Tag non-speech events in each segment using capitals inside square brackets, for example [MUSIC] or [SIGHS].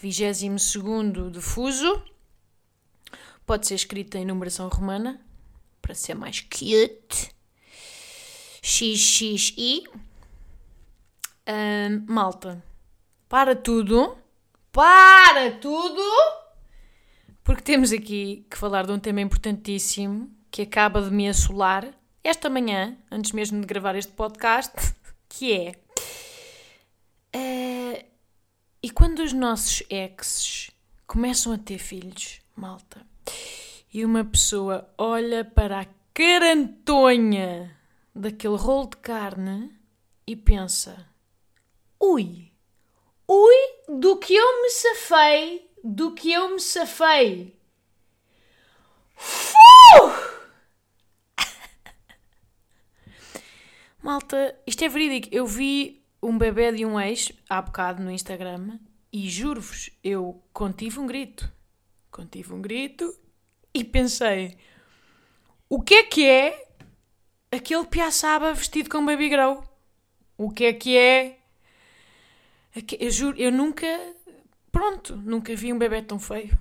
22 de Fuso. Pode ser escrito em numeração romana, para ser mais cute. XXI. Ahn, malta, para tudo. Para tudo! Porque temos aqui que falar de um tema importantíssimo que acaba de me assolar esta manhã, antes mesmo de gravar este podcast, [LAUGHS] que é. E quando os nossos exes começam a ter filhos, malta, e uma pessoa olha para a carantonha daquele rolo de carne e pensa: ui, ui, do que eu me safei, do que eu me safei. [LAUGHS] Malta, isto é verídico. Eu vi um bebê de um ex há bocado no Instagram e juro-vos, eu contive um grito. Contive um grito e pensei: o que é que é aquele piaçaba vestido com baby grow? O que é que é? Eu juro, eu nunca. Pronto, nunca vi um bebê tão feio.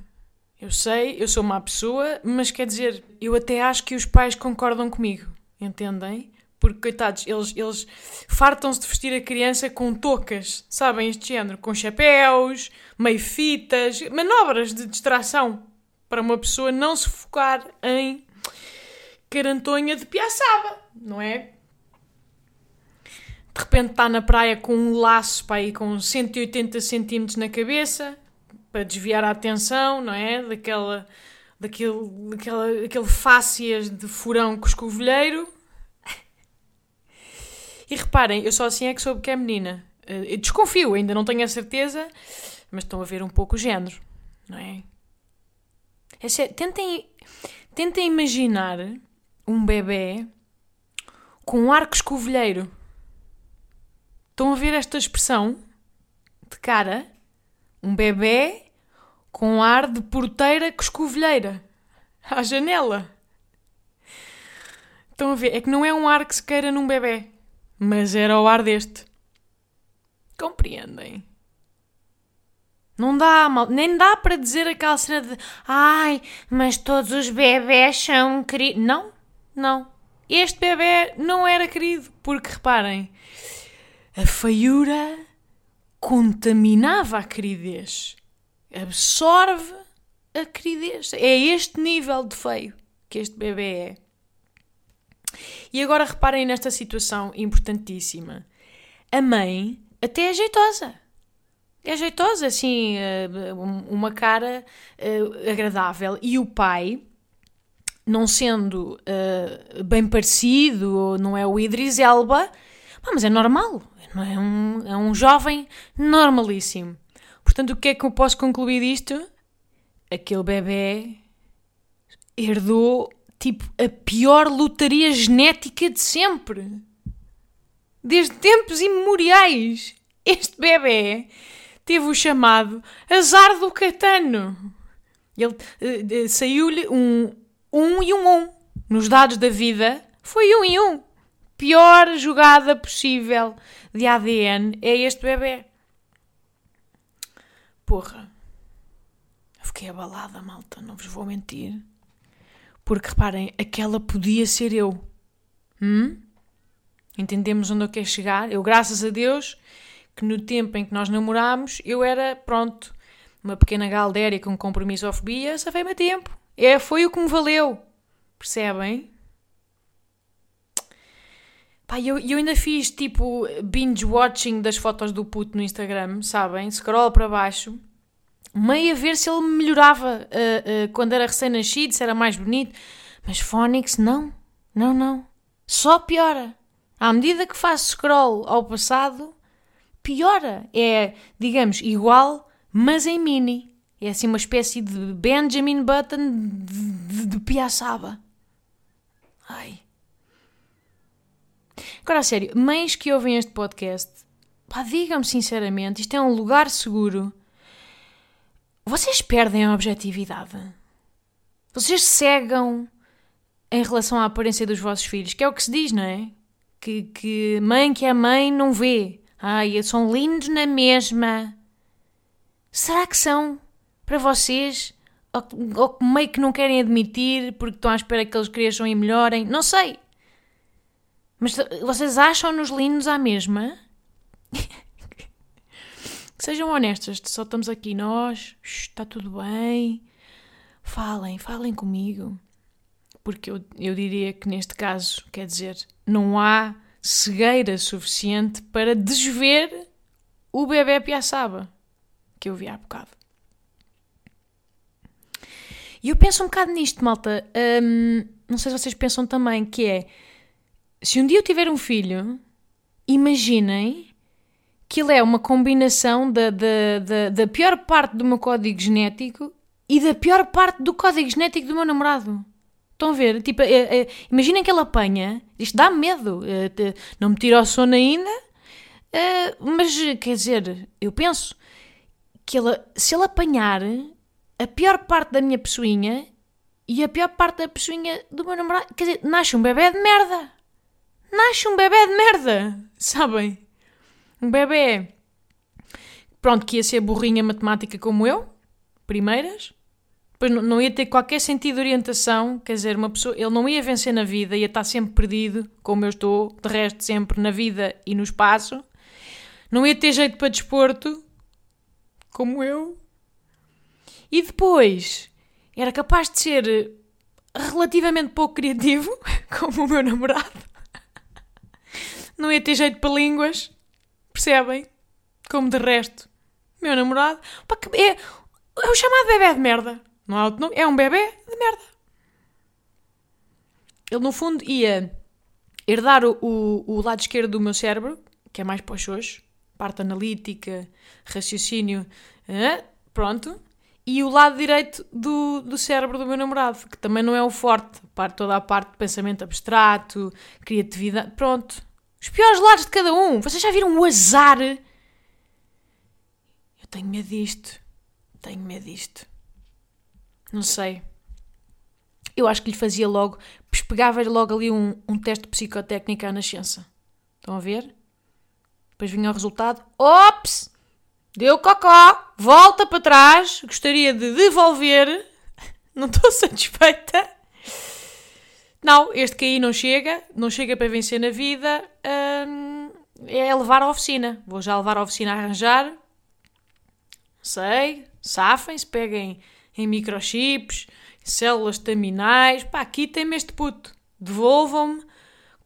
Eu sei, eu sou má pessoa, mas quer dizer, eu até acho que os pais concordam comigo, entendem? Porque, coitados, eles, eles fartam-se de vestir a criança com toucas, sabem? Este género, com chapéus, meio fitas, manobras de distração para uma pessoa não se focar em carantonha de piaçaba, não é? De repente está na praia com um laço para aí com 180 centímetros na cabeça para desviar a atenção, não é? Daquela, daquele, daquela, aquele fácias de furão com escovilheiro. E reparem, eu só assim é que soube que é menina. Eh, Eu desconfio, ainda não tenho a certeza, mas estão a ver um pouco o género, não é? É sério, tentem, tentem imaginar um bebê com um arco escovilheiro. Estão a ver esta expressão de cara? Um bebê com ar de porteira com escovilheira à janela. Estão a ver? É que não é um ar que se queira num bebê, mas era o ar deste. Compreendem? Não dá, mal, nem dá para dizer aquela cena de ai, mas todos os bebés são queridos. Não, não. Este bebê não era querido, porque reparem, a feiura contaminava a queridez. Absorve a queridez. É este nível de feio que este bebê é. E agora reparem nesta situação importantíssima. A mãe até é jeitosa. É jeitosa, assim, eh, um- uma cara eh, agradável. E o pai, não sendo eh, bem parecido, não é o Idris Elba, mas é normal. É, um, é um jovem normalíssimo. Portanto, o que é que eu posso concluir disto? Aquele bebê herdou, tipo, a pior lotaria genética de sempre. Desde tempos imemoriais. Este bebê teve o chamado azar do catano. Ele eh, eh, saiu-lhe um um e um um. Nos dados da vida, foi um e um. Pior jogada possível de ADN é este bebê. Porra. Fiquei abalada, malta, não vos vou mentir. Porque reparem, aquela podia ser eu. Hum? Entendemos onde eu quero chegar? Eu, graças a Deus, que no tempo em que nós namorámos, eu era, pronto, uma pequena galdéria com compromissofobia, safei-me a tempo. É, foi o que me valeu. Percebem? Pá, eu, eu ainda fiz tipo binge-watching das fotos do puto no Instagram, sabem? Scroll para baixo, meio a ver se ele melhorava ah, ah, quando era recém-nascido, se era mais bonito. Mas Phonics, não, não, não. Só piora. À medida que faço scroll ao passado, piora. É, digamos, igual, mas em mini. É assim uma espécie de Benjamin Button de, de, de piaçaba. Ai. Agora, a sério, mães que ouvem este podcast, pá, digam-me sinceramente, isto é um lugar seguro. Vocês perdem a objetividade. Vocês cegam em relação à aparência dos vossos filhos, que é o que se diz, não é? Que, que mãe que é mãe não vê. Ai, são lindos na mesma. Será que são? Para vocês? Ou, ou meio que não querem admitir porque estão à espera que eles cresçam e melhorem? Não sei. Mas vocês acham-nos lindos à mesma? [LAUGHS] Sejam honestas, só estamos aqui nós, está tudo bem. Falem, falem comigo. Porque eu, eu diria que neste caso, quer dizer, não há cegueira suficiente para desver o bebê piaçaba que eu vi há bocado. E eu penso um bocado nisto, malta. Hum, não sei se vocês pensam também, que é se um dia eu tiver um filho, imaginem ele é uma combinação da, da, da, da pior parte do meu código genético e da pior parte do código genético do meu namorado. Estão a ver? Tipo, é, é, imaginem que ele apanha, isto dá medo, é, não me tira o sono ainda, é, mas quer dizer, eu penso que ele, se ele apanhar a pior parte da minha pessoinha e a pior parte da pessoinha do meu namorado, quer dizer, nasce um bebê de merda nasce um bebê de merda, sabem? Um bebê, pronto, que ia ser burrinha matemática como eu, primeiras, depois não, ia ter qualquer sentido de orientação, quer dizer, uma pessoa, ele não ia vencer na vida, ia estar sempre perdido, como eu estou, de resto sempre na vida e no espaço, não ia ter jeito para desporto, como eu, e depois era capaz de ser relativamente pouco criativo, [LAUGHS] como o meu namorado. Não ia ter jeito para línguas, percebem? Como de resto. Meu namorado pá, é, é o chamado bebê de merda. Não é outro nome, é um bebê de merda. Ele, no fundo, ia herdar o, o, o lado esquerdo do meu cérebro, que é mais para os xoxos, parte analítica, raciocínio, pronto, e o lado direito do, do cérebro do meu namorado, que também não é o forte, toda a parte de pensamento abstrato, criatividade, pronto. Os piores lados de cada um. Vocês já viram o azar? Eu tenho medo disto. Tenho medo disto. Não sei. Eu acho que lhe fazia logo. Pegava-lhe logo ali um, um teste psicotécnico à nascença. Estão a ver? Depois vinha o resultado. Ops! Deu cocó. Volta para trás. Gostaria de devolver. [LAUGHS] Não estou satisfeita. Não, este KI não chega, não chega para vencer na vida, hum, é levar à oficina. Vou já levar à oficina a arranjar. Sei, safem-se, peguem em microchips, células terminais. Pá, aqui tem-me este puto. Devolvam-me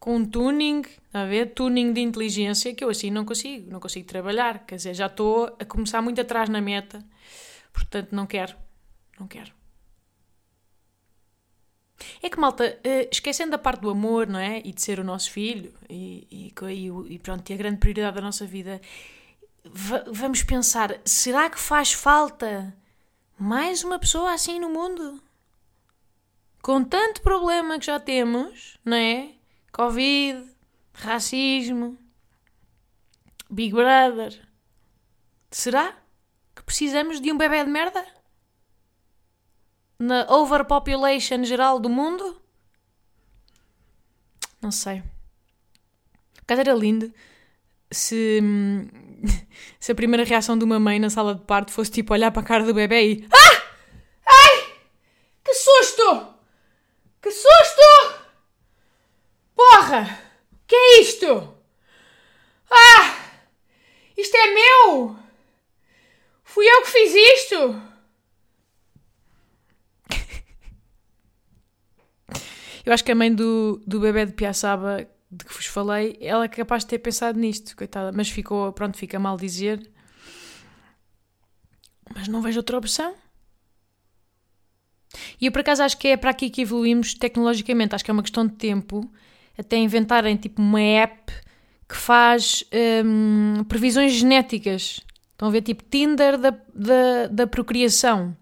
com tuning, a ver? Tuning de inteligência, que eu assim não consigo, não consigo trabalhar. Quer dizer, já estou a começar muito atrás na meta, portanto não quero, não quero. É que, malta, uh, esquecendo da parte do amor, não é? E de ser o nosso filho e, e, e pronto, e a grande prioridade da nossa vida, vamos pensar: será que faz falta mais uma pessoa assim no mundo? Com tanto problema que já temos, não é? Covid, racismo, Big Brother. Será que precisamos de um bebê de merda? Na overpopulation geral do mundo? Não sei. Caso era lindo se, [LAUGHS] se a primeira reação de uma mãe na sala de parto fosse tipo olhar para a cara do bebê e. Ah! Ai! Que susto! Que susto! Porra! Que é isto? Ah! Isto é meu! Fui eu que fiz isto! Eu acho que a mãe do, do bebê de Piaçaba, de que vos falei, ela é capaz de ter pensado nisto, coitada. Mas ficou, pronto, fica mal dizer. Mas não vejo outra opção. E eu por acaso acho que é para aqui que evoluímos tecnologicamente. Acho que é uma questão de tempo até inventarem tipo uma app que faz hum, previsões genéticas Estão a ver, tipo, Tinder da, da, da procriação.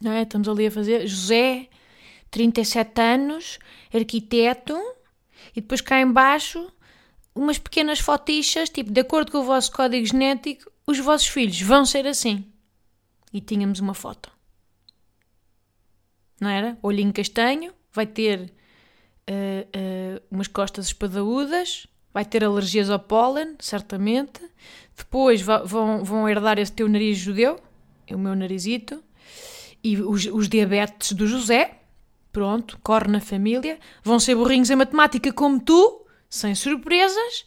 Não é? Estamos ali a fazer José, 37 anos, arquiteto, e depois cá embaixo umas pequenas fotichas, tipo, de acordo com o vosso código genético, os vossos filhos vão ser assim. E tínhamos uma foto. Não era? Olhinho castanho, vai ter uh, uh, umas costas espadaúdas, vai ter alergias ao pólen, certamente. Depois vão, vão herdar esse teu nariz judeu, é o meu narizito, e os, os diabetes do José, pronto, corre na família. Vão ser burrinhos em matemática como tu, sem surpresas,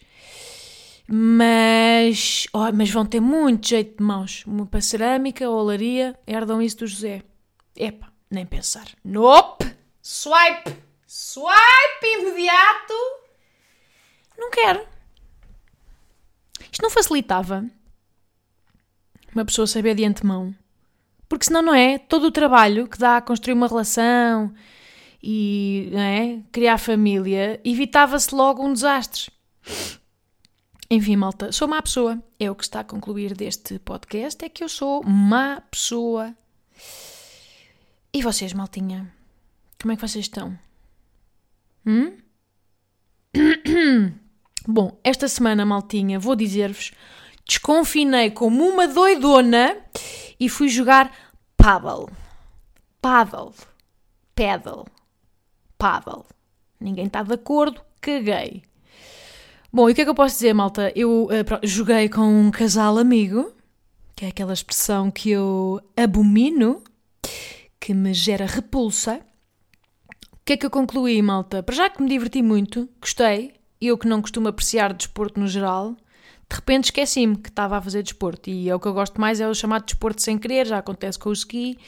mas, oh, mas vão ter muito jeito de mãos. Para cerâmica olaria, herdam isso do José. Epa, nem pensar. Nope! Swipe! Swipe imediato! Não quero. Isto não facilitava uma pessoa saber de antemão. Porque senão não é todo o trabalho que dá a construir uma relação e é, criar família, evitava-se logo um desastre. Enfim, malta, sou má pessoa. É o que está a concluir deste podcast, é que eu sou má pessoa. E vocês, maltinha? Como é que vocês estão? Hum? [COUGHS] Bom, esta semana, maltinha, vou dizer-vos, desconfinei como uma doidona e fui jogar paddle. Paddle. Paddle. Paddle. Ninguém está de acordo, caguei. Bom, e o que é que eu posso dizer, malta? Eu uh, joguei com um casal amigo, que é aquela expressão que eu abomino, que me gera repulsa. O que é que eu concluí, malta? Para já que me diverti muito, gostei, eu que não costumo apreciar desporto no geral, de repente esqueci-me que estava a fazer desporto. E é o que eu gosto mais, é o chamado desporto sem querer, já acontece com o ski,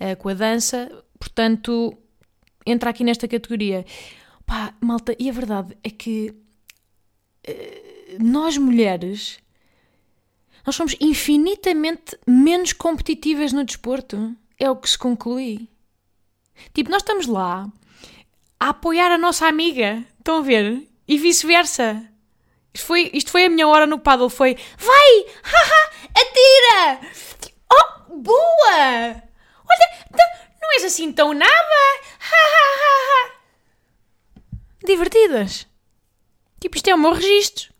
eh, com a dança. Portanto, entra aqui nesta categoria. Pá, malta, e a verdade é que uh, nós mulheres nós somos infinitamente menos competitivas no desporto. É o que se conclui. Tipo, nós estamos lá a apoiar a nossa amiga. Estão a ver? E vice-versa. Isto foi, isto foi a minha hora no paddle. Foi, vai, haha, atira. Oh, boa. Olha, não és assim tão nada. Ha, ha, ha, Divertidas. Tipo, isto é o meu registro.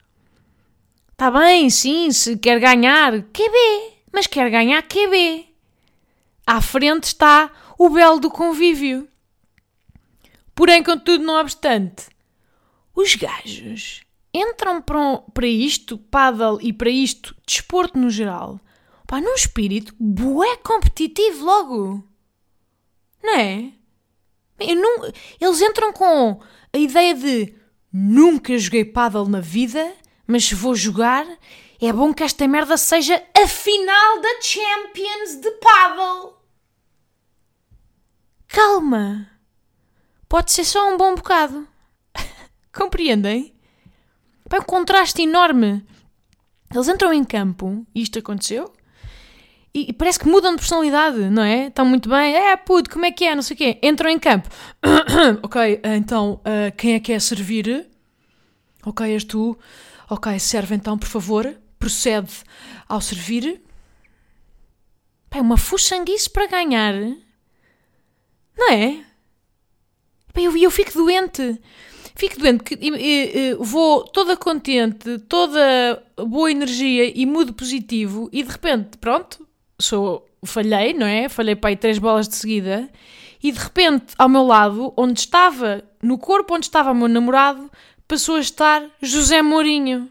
Está bem, sim, se quer ganhar, QB. Mas quer ganhar QB. À frente está o belo do convívio. Porém, contudo, não obstante, os gajos entram para, para isto, paddle e para isto, desporto no geral, pá, num espírito bué competitivo logo. Não é? Não, eles entram com a ideia de nunca joguei paddle na vida, mas se vou jogar, é bom que esta merda seja a final da Champions de paddle. Calma. Pode ser só um bom bocado. [LAUGHS] Compreendem? É um contraste enorme. Eles entram em campo, e isto aconteceu, e, parece que mudam de personalidade, não é? Estão muito bem, é puto, como é que é, não sei o quê. Entram em campo. [COUGHS] ok, então, uh, quem é que é servir? Ok, és tu. Ok, serve então, por favor. Procede ao servir. Pá, é uma fuxanguice para ganhar. Não é? Pá, eu, eu fico doente. Fico doente, que, e, e, vou toda contente, toda boa energia e mudo positivo e de repente, pronto, sou, falhei, não é? Falhei para aí três bolas de seguida e de repente, ao meu lado, onde estava, no corpo onde estava o meu namorado, passou a estar José Mourinho.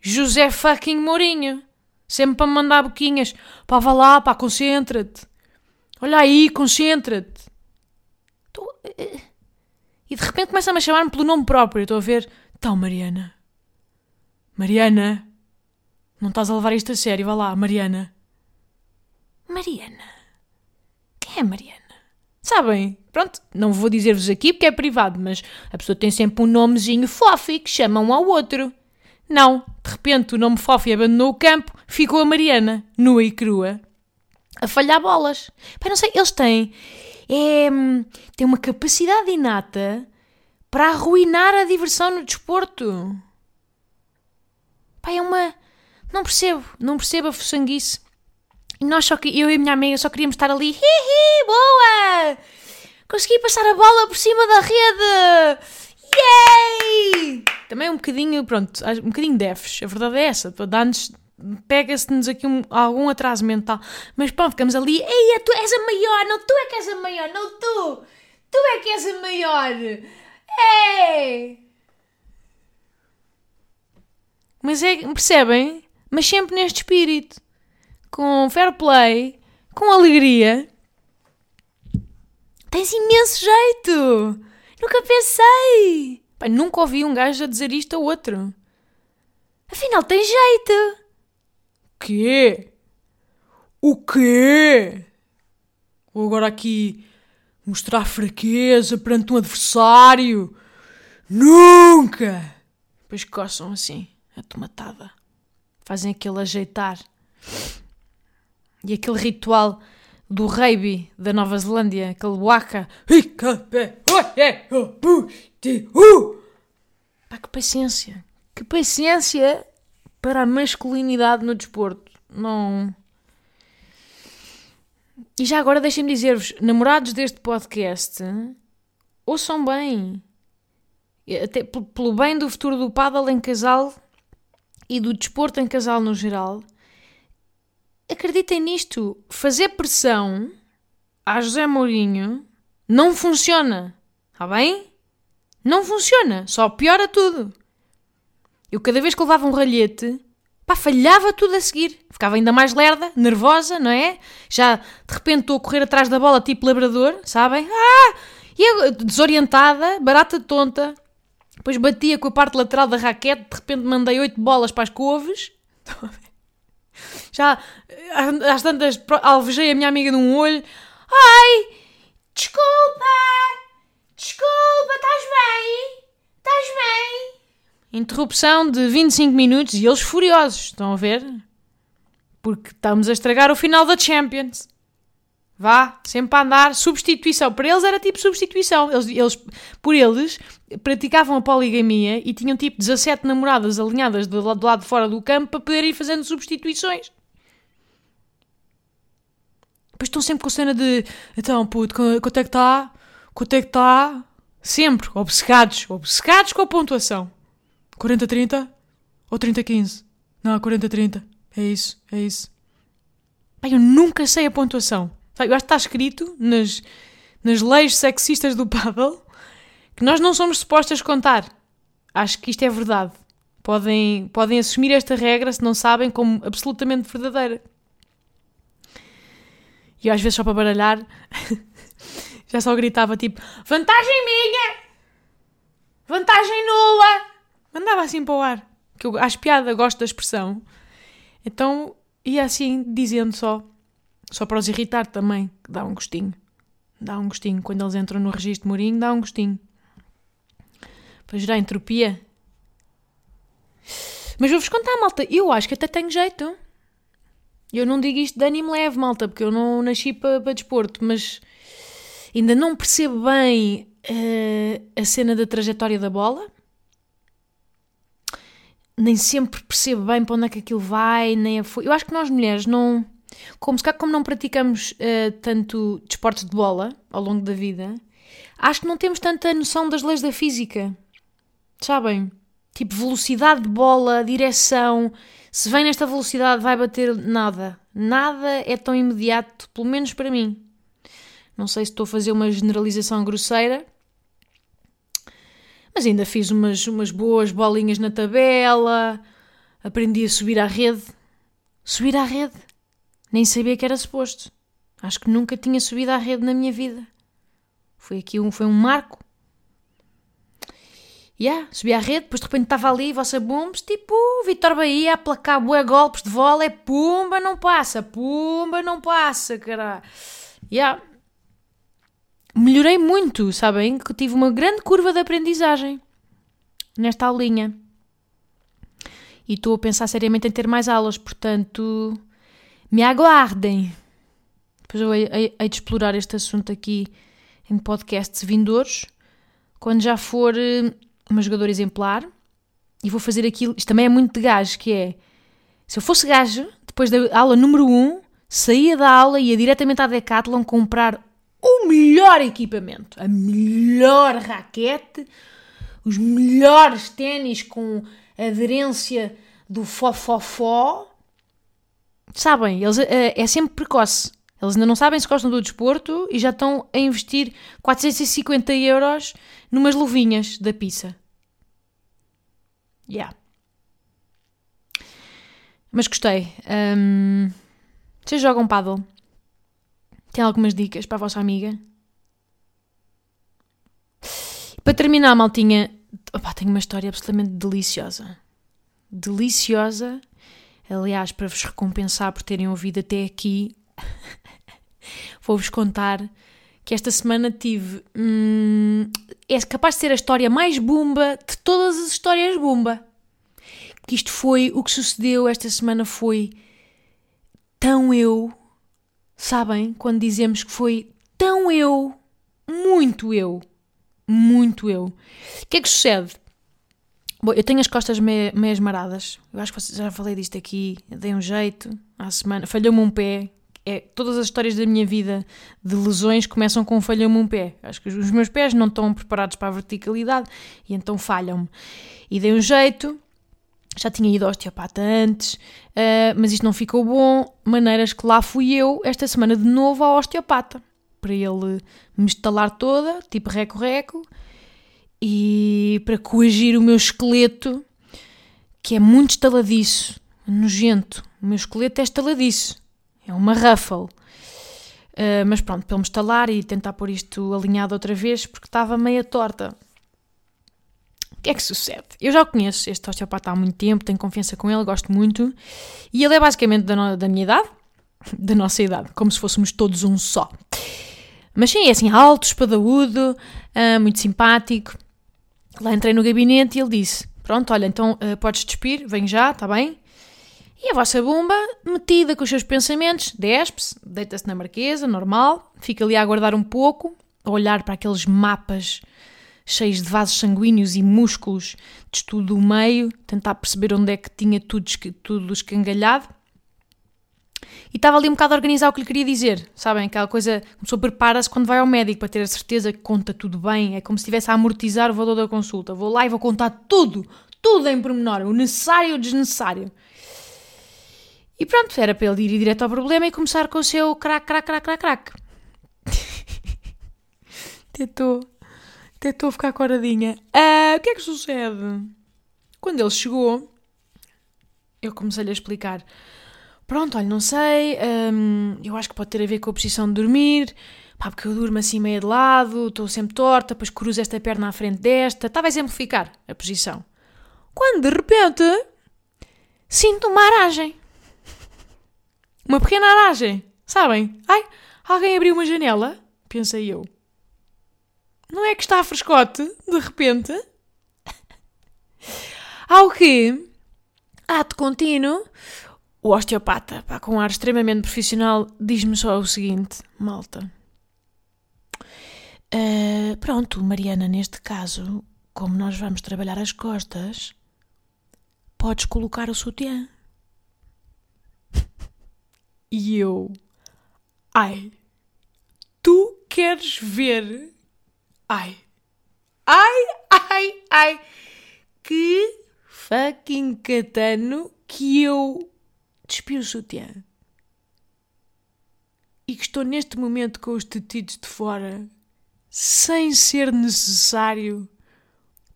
José fucking Mourinho. Sempre para mandar boquinhas. Pá, vá lá, pá, concentra-te. Olha aí, concentra-te. E de repente começa-me a chamar-me pelo nome próprio. Estou a ver. Então, Mariana. Mariana. Não estás a levar isto a sério. Vá lá, Mariana. Mariana. Quem é Mariana? Sabem? Pronto, não vou dizer-vos aqui porque é privado, mas a pessoa tem sempre um nomezinho fofo que chama um ao outro. Não, de repente o nome fofo abandonou o campo, ficou a Mariana, nua e crua, a falhar bolas. Pai, não sei, eles têm. É, têm uma capacidade inata para arruinar a diversão no desporto. Pai, é uma. Não percebo, não percebo a fuçanguice. E nós só que eu e a minha amiga só queríamos estar ali. Hihi, boa! Consegui passar a bola por cima da rede! Yay! Também um bocadinho, pronto, um bocadinho defes. A verdade é essa. Dá-nos pega-se-nos aqui um, algum atraso mental. Mas pronto, ficamos ali, ei, tu és a maior, não tu é que és a maior, não tu, tu é que és a maior, ei! Mas é, percebem? Mas sempre neste espírito, com fair play, com alegria. Tens imenso jeito! Nunca pensei! Pai, nunca ouvi um gajo a dizer isto a outro. Afinal, tem jeito! Quê? O quê? Vou agora aqui mostrar fraqueza perante um adversário? Nunca! Depois coçam assim, a tomatada. Fazem aquele ajeitar. E aquele ritual do rugby da Nova Zelândia, aquele waka. Pá, que paciência! Que paciência! Para a masculinidade no desporto. Não. E já agora deixem-me dizer-vos, namorados deste podcast, ouçam bem. Até pelo bem do futuro do paddle em casal e do desporto em casal no geral, acreditem nisto. Fazer pressão a José Mourinho não funciona. Está bem? Não funciona. Só piora tudo. Eu cada vez que levava um ralhete, pá, falhava tudo a seguir. Ficava ainda mais lerda, nervosa, não é? Já de repente estou a correr atrás da bola tipo labrador, sabem? Ah! E eu, desorientada, barata tonta. Depois batia com a parte lateral da raquete, de repente mandei oito bolas para as couves. [LAUGHS] Já às tantas alvejei a minha amiga num olho. Ai! Desculpa! Desculpa, estás bem? Estás bem? Interrupção de 25 minutos e eles furiosos, estão a ver? Porque estamos a estragar o final da Champions. Vá, sempre a andar, substituição. Para eles era tipo substituição. Eles, eles, por eles, praticavam a poligamia e tinham tipo 17 namoradas alinhadas do, do lado de fora do campo para poderem ir fazendo substituições. Depois estão sempre com a cena de então, puto, quanto é que está? Quanto é que está? Sempre, obcecados, obcecados com a pontuação. 40-30 ou 30-15? Não, 40-30. É isso, é isso. Pai, eu nunca sei a pontuação. Eu acho que está escrito nas, nas leis sexistas do paddle que nós não somos supostas contar. Acho que isto é verdade. Podem, podem assumir esta regra se não sabem como absolutamente verdadeira. E eu às vezes só para baralhar [LAUGHS] já só gritava tipo vantagem minha! Vantagem nula! Mandava assim para o ar. Que eu acho piada, gosto da expressão. Então ia assim dizendo só. Só para os irritar também, que dá um gostinho. Dá um gostinho. Quando eles entram no registro Mourinho, dá um gostinho. Para gerar entropia. Mas vou-vos contar, malta. Eu acho que até tenho jeito. Eu não digo isto de ânimo leve, malta, porque eu não nasci para, para desporto, mas ainda não percebo bem uh, a cena da trajetória da bola nem sempre percebo bem para onde é que aquilo vai, nem a Eu acho que nós mulheres não. Como, se como não praticamos uh, tanto desportos de bola ao longo da vida, acho que não temos tanta noção das leis da física. Sabem? Tipo, velocidade de bola, direção. Se vem nesta velocidade, vai bater nada. Nada é tão imediato, pelo menos para mim. Não sei se estou a fazer uma generalização grosseira, mas ainda fiz umas, umas boas bolinhas na tabela, aprendi a subir à rede. Subir à rede? Nem sabia que era suposto. Acho que nunca tinha subido à rede na minha vida. Foi aqui um, foi um marco. Yeah, subi à rede, depois de repente estava ali, vossa booms, tipo Vitor Bahia a placar bué golpes de vôlei, pumba, não passa, pumba, não passa, caralho. Yeah, melhorei muito, sabem? Que tive uma grande curva de aprendizagem nesta aulinha. E estou a pensar seriamente em ter mais aulas, portanto, me aguardem. Depois eu hei, hei, hei de explorar este assunto aqui em podcasts vindouros, quando já for uh, uma jogadora exemplar. E vou fazer aquilo, isto também é muito de gás, que é Se eu fosse gajo, depois da aula número 1, um, saía da aula e ia diretamente à Decathlon comprar o melhor equipamento, a melhor raquete, os melhores ténis com aderência do fofofó. Sabem, eles, é, é sempre precoce. Eles ainda não sabem se gostam do desporto e já estão a investir 450 euros numas luvinhas da pizza. Yeah. Mas gostei. Um, vocês jogam paddle? Tem algumas dicas para a vossa amiga? Para terminar, maltinha, opa, tenho uma história absolutamente deliciosa. Deliciosa. Aliás, para vos recompensar por terem ouvido até aqui, [LAUGHS] vou-vos contar que esta semana tive. Hum, é capaz de ser a história mais bumba de todas as histórias bumba. Que isto foi. O que sucedeu esta semana foi tão eu. Sabem? Quando dizemos que foi tão eu. Muito eu. Muito eu. O que é que sucede? Bom, eu tenho as costas meio, meio esmaradas. Eu acho que já falei disto aqui. Dei um jeito à semana. Falhou-me um pé é, todas as histórias da minha vida de lesões começam com falham-me um pé. Acho que os meus pés não estão preparados para a verticalidade e então falham-me. E dei um jeito, já tinha ido ao osteopata antes, uh, mas isto não ficou bom. Maneiras que lá fui eu, esta semana de novo ao osteopata, para ele me estalar toda, tipo reco-reco, e para coagir o meu esqueleto, que é muito estaladiço, nojento. O meu esqueleto é estaladiço. É uma ruffle. Uh, mas pronto, para me estalar e tentar pôr isto alinhado outra vez, porque estava meia torta. O que é que sucede? Eu já o conheço, este osteopata há muito tempo, tenho confiança com ele, gosto muito. E ele é basicamente da, no, da minha idade, [LAUGHS] da nossa idade, como se fôssemos todos um só. Mas sim, é assim, alto, espadaúdo, uh, muito simpático. Lá entrei no gabinete e ele disse: Pronto, olha, então uh, podes despir, vem já, está bem? E a vossa bomba, metida com os seus pensamentos, despe-se, deita-se na marquesa, normal, fica ali a aguardar um pouco, a olhar para aqueles mapas cheios de vasos sanguíneos e músculos de estudo do meio, tentar perceber onde é que tinha tudo, tudo escangalhado. E estava ali um bocado a organizar o que lhe queria dizer, sabem? Aquela coisa, a pessoa prepara-se quando vai ao médico para ter a certeza que conta tudo bem, é como se estivesse a amortizar o valor da consulta. Vou lá e vou contar tudo, tudo em pormenor, o necessário e o desnecessário. E pronto, era para ele ir direto ao problema e começar com o seu crack, crack, crack, crack, crack. [LAUGHS] tentou, tentou ficar coradinha. Uh, o que é que sucede? Quando ele chegou, eu comecei-lhe a explicar. Pronto, olha, não sei, um, eu acho que pode ter a ver com a posição de dormir, pá, porque eu durmo assim meio de lado, estou sempre torta, depois cruzo esta perna à frente desta, estava a exemplificar a posição. Quando de repente sinto uma aragem. Uma pequena aragem, sabem? Ai, alguém abriu uma janela? Pensei eu. Não é que está a frescote, de repente? Ao que, ato contínuo, o osteopata, pá, com um ar extremamente profissional, diz-me só o seguinte, malta. Uh, pronto, Mariana, neste caso, como nós vamos trabalhar as costas, podes colocar o sutiã. E eu, ai, tu queres ver? Ai, ai, ai, ai, que fucking catano que eu despi o sutiã. E que estou neste momento com os tetidos de fora, sem ser necessário,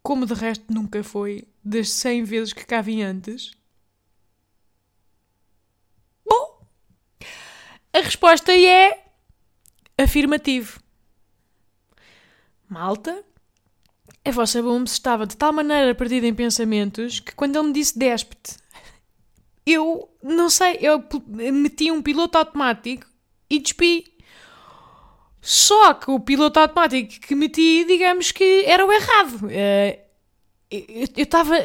como de resto nunca foi, das 100 vezes que cá vim antes. A resposta é afirmativo. Malta, a vossa bomba estava de tal maneira perdida em pensamentos que quando ele me disse déspete, eu não sei, eu meti um piloto automático e despi. Só que o piloto automático que meti, digamos que era o errado. Eh, eu estava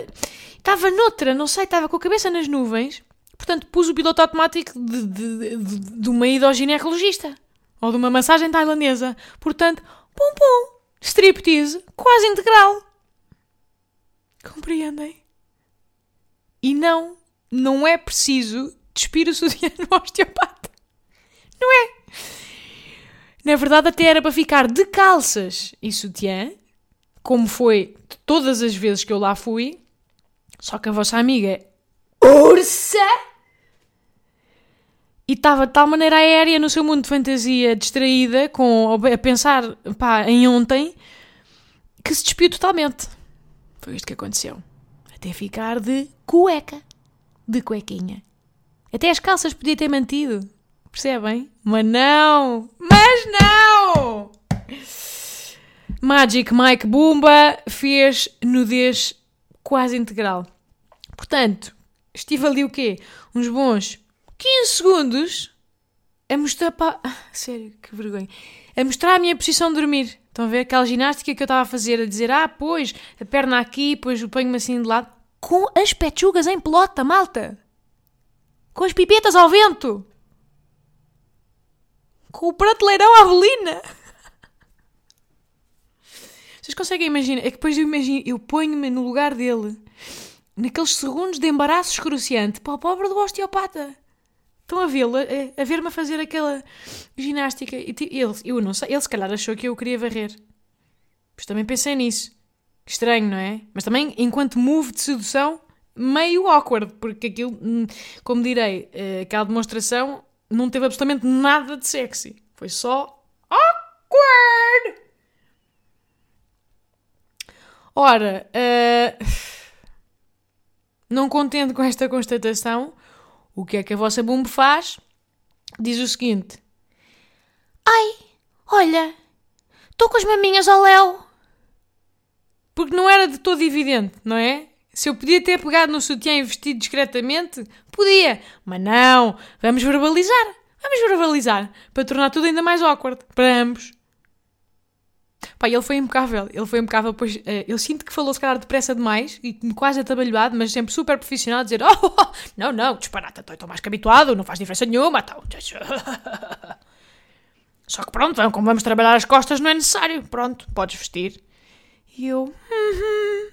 estava noutra, não sei, estava com a cabeça nas nuvens Portanto, pus o piloto automático de, de, de, de uma ida ao ginecologista. Ou de uma massagem tailandesa. Portanto, pum pum, striptease quase integral. Compreendem? E não não é preciso despir o sutiã no osteopata. Não é? Na verdade, até era para ficar de calças e sutiã, como foi todas as vezes que eu lá fui. Só que a vossa amiga Ursa e estava de tal maneira aérea no seu mundo de fantasia, distraída, com, a pensar pá, em ontem, que se despiu totalmente. Foi isto que aconteceu. Até ficar de cueca. De cuequinha. Até as calças podia ter mantido. Percebem? Mas não! Mas não! Magic Mike Bumba fez nudez quase integral. Portanto, estive ali o quê? Uns bons 15 segundos a mostrar para. [LAUGHS] sério, que vergonha. A mostrar a minha posição de dormir. Estão a ver aquela ginástica que eu estava a fazer, a dizer, ah, pois, a perna aqui, pois ponho-me assim de lado. Com as pechugas em pelota, malta. Com as pipetas ao vento. Com o prateleirão à bolina. [LAUGHS] Vocês conseguem imaginar? É que depois eu imagino, eu ponho-me no lugar dele, naqueles segundos de embaraço excruciante, para o pobre do osteopata. Estão a vê-lo, a, a ver-me a fazer aquela ginástica. E ele, eu não sei, ele se calhar achou que eu queria varrer. Pois também pensei nisso. Estranho, não é? Mas também, enquanto move de sedução, meio awkward, porque aquilo, hum, como direi, eh, aquela demonstração não teve absolutamente nada de sexy. Foi só awkward! Ora, uh, [SIGHS] não contente com esta constatação, o que é que a vossa Bumbo faz? Diz o seguinte: Ai, olha, estou com as maminhas ao Léo. Porque não era de todo evidente, não é? Se eu podia ter pegado no sutiã e vestido discretamente, podia. Mas não, vamos verbalizar. Vamos verbalizar. Para tornar tudo ainda mais awkward. Para ambos. Pá, ele foi impecável. Ele foi impecável, pois uh, eu sinto que falou se calhar depressa demais e quase atabalhoado, mas sempre super profissional, dizer: [LAUGHS] Oh, oh não, não, disparata, estou mais que habituado, não faz diferença nenhuma. Então. [LAUGHS] Só que pronto, como vamos trabalhar as costas, não é necessário. Pronto, podes vestir. E eu: uhum,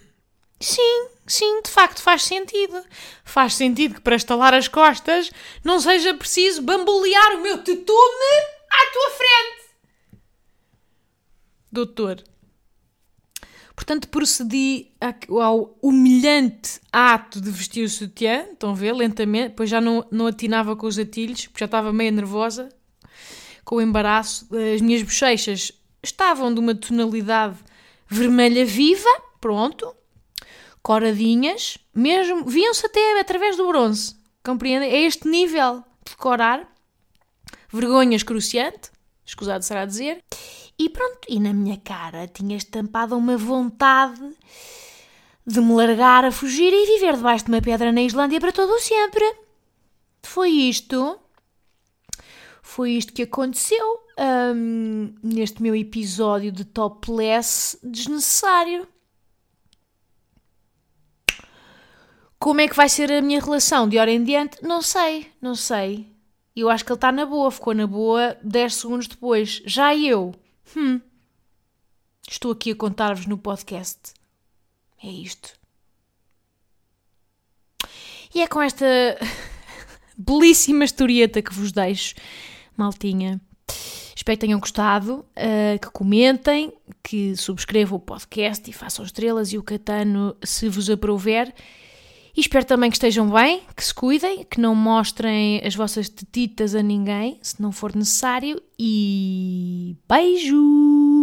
Sim, sim, de facto faz sentido. Faz sentido que para estalar as costas não seja preciso bambolear o meu tetume à tua frente doutor. Portanto, procedi ao humilhante ato de vestir o sutiã, estão a ver, lentamente, depois já não, não atinava com os atilhos, porque já estava meio nervosa, com o embaraço. As minhas bochechas estavam de uma tonalidade vermelha viva, pronto, coradinhas, mesmo, viam-se até através do bronze, compreendem? É este nível de decorar, vergonha excruciante, escusado será dizer, e pronto, e na minha cara tinha estampada uma vontade de me largar a fugir e viver debaixo de uma pedra na Islândia para todo o sempre. Foi isto. Foi isto que aconteceu um, neste meu episódio de topless desnecessário. Como é que vai ser a minha relação de hora em diante? Não sei, não sei. Eu acho que ele está na boa, ficou na boa 10 segundos depois. Já eu Hum. Estou aqui a contar-vos no podcast. É isto. E é com esta [LAUGHS] belíssima historieta que vos deixo, maltinha. Espero que tenham gostado, uh, que comentem, que subscrevam o podcast e façam estrelas e o catano se vos aprouver. E espero também que estejam bem, que se cuidem, que não mostrem as vossas tetitas a ninguém, se não for necessário. E beijos!